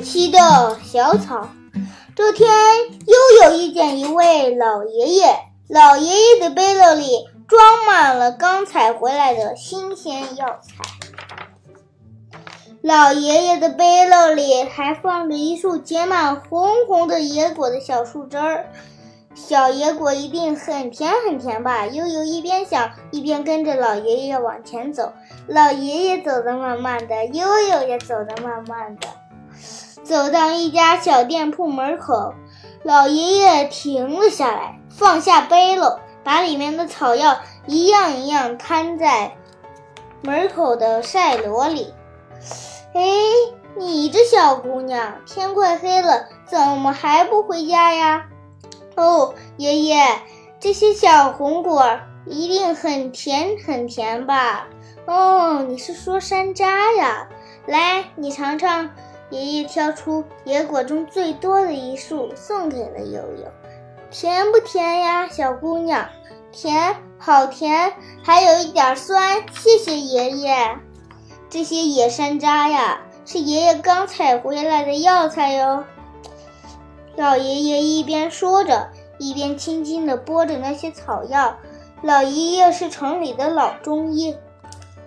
奇的小草。这天，又有遇见一位老爷爷，老爷爷的背篓里装满了刚采回来的新鲜药材。老爷爷的背篓里还放着一束结满红红的野果的小树枝儿，小野果一定很甜很甜吧？悠悠一边想，一边跟着老爷爷往前走。老爷爷走得慢慢的，悠悠也走得慢慢的。走到一家小店铺门口，老爷爷停了下来，放下背篓，把里面的草药一样一样摊在门口的晒箩里。哎，你这小姑娘，天快黑了，怎么还不回家呀？哦，爷爷，这些小红果一定很甜很甜吧？哦，你是说山楂呀？来，你尝尝。爷爷挑出野果中最多的一束，送给了悠悠。甜不甜呀，小姑娘？甜，好甜，还有一点酸。谢谢爷爷。这些野山楂呀，是爷爷刚采回来的药材哟。老爷爷一边说着，一边轻轻地拨着那些草药。老爷爷是城里的老中医，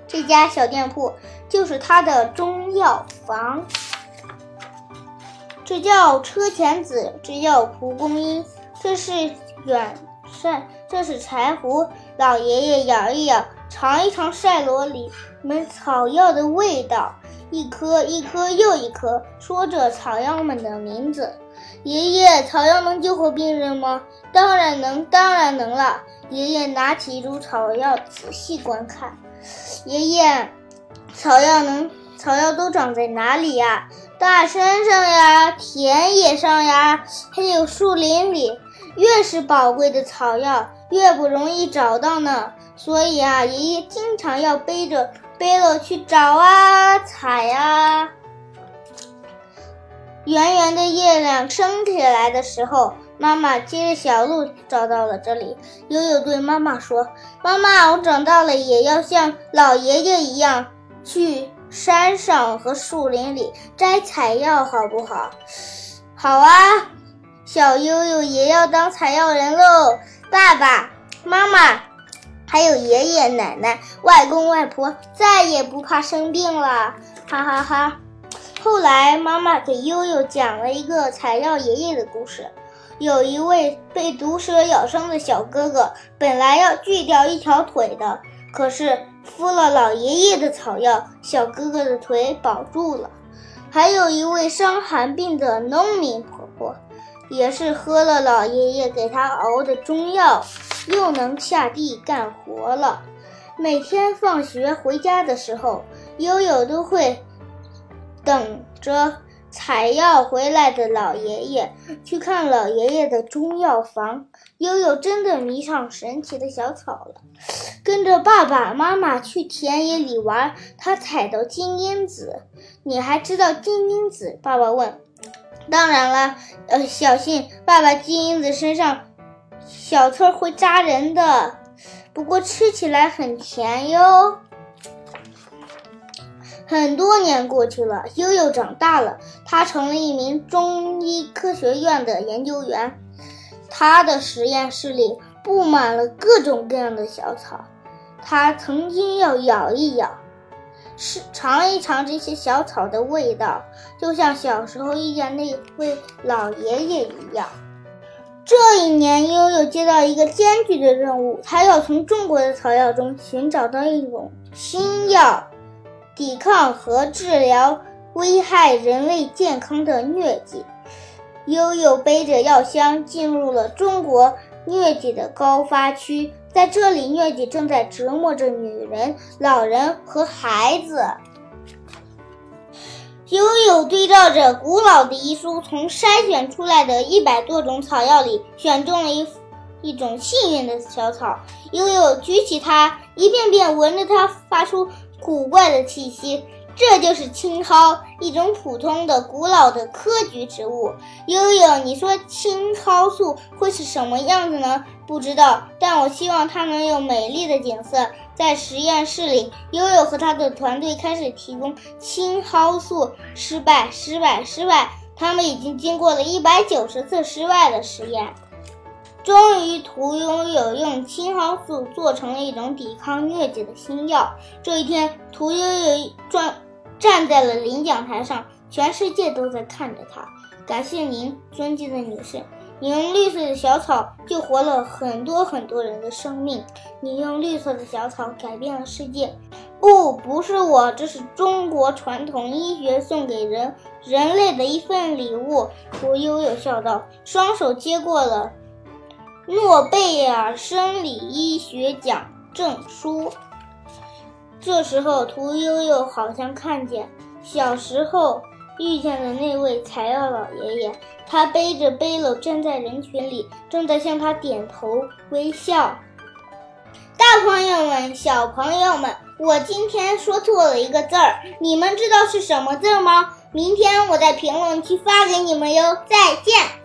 这家小店铺就是他的中药房。这叫车前子，这叫蒲公英，这是远晒，这是柴胡。老爷爷咬一咬。尝一尝晒罗里们草药的味道，一颗一颗又一颗，说着草药们的名字。爷爷，草药能救活病人吗？当然能，当然能了。爷爷拿起一株草药，仔细观看。爷爷，草药能，草药都长在哪里呀？大山上呀，田野上呀，还有树林里。越是宝贵的草药，越不容易找到呢。所以啊，爷爷经常要背着背篓去找啊，采啊。圆圆的月亮升起来的时候，妈妈接着小路找到了这里。悠悠对妈妈说：“妈妈，我长大了也要像老爷爷一样，去山上和树林里摘采药，好不好？”“好啊，小悠悠也要当采药人喽。”爸爸妈妈。还有爷爷奶奶、外公外婆再也不怕生病了，哈哈哈！后来妈妈给悠悠讲了一个采药爷爷的故事。有一位被毒蛇咬伤的小哥哥，本来要锯掉一条腿的，可是敷了老爷爷的草药，小哥哥的腿保住了。还有一位伤寒病的农民婆婆，也是喝了老爷爷给她熬的中药。又能下地干活了。每天放学回家的时候，悠悠都会等着采药回来的老爷爷去看老爷爷的中药房。悠悠真的迷上神奇的小草了，跟着爸爸妈妈去田野里玩。他采到金樱子，你还知道金樱子？爸爸问。当然了，呃，小心，爸爸金樱子身上。小刺会扎人的，不过吃起来很甜哟。很多年过去了，悠悠长大了，他成了一名中医科学院的研究员。他的实验室里布满了各种各样的小草，他曾经要咬一咬，是尝一尝这些小草的味道，就像小时候遇见那位老爷爷一样。这一年，悠悠接到一个艰巨的任务，他要从中国的草药中寻找到一种新药，抵抗和治疗危害人类健康的疟疾。悠悠背着药箱进入了中国疟疾的高发区，在这里，疟疾正在折磨着女人、老人和孩子。悠悠对照着古老的医书，从筛选出来的一百多种草药里选中了一一种幸运的小草。悠悠举起它，一遍遍闻着它发出古怪的气息，这就是青蒿，一种普通的、古老的科菊植物。悠悠，你说青蒿素会是什么样子呢？不知道，但我希望它能有美丽的景色。在实验室里，悠悠和他的团队开始提供青蒿素，失败，失败，失败。他们已经经过了一百九十次失败的实验。终于，屠呦呦用青蒿素做成了一种抵抗疟疾的新药。这一天，屠呦呦站站在了领奖台上，全世界都在看着她。感谢您，尊敬的女士，你用绿色的小草救活了很多很多人的生命。你用绿色的小草改变了世界。不，不是我，这是中国传统医学送给人人类的一份礼物。屠呦呦笑道，双手接过了。诺贝尔生理医学奖证书。这时候，屠呦呦好像看见小时候遇见的那位采药老爷爷，他背着背篓站在人群里，正在向他点头微笑。大朋友们、小朋友们，我今天说错了一个字儿，你们知道是什么字吗？明天我在评论区发给你们哟。再见。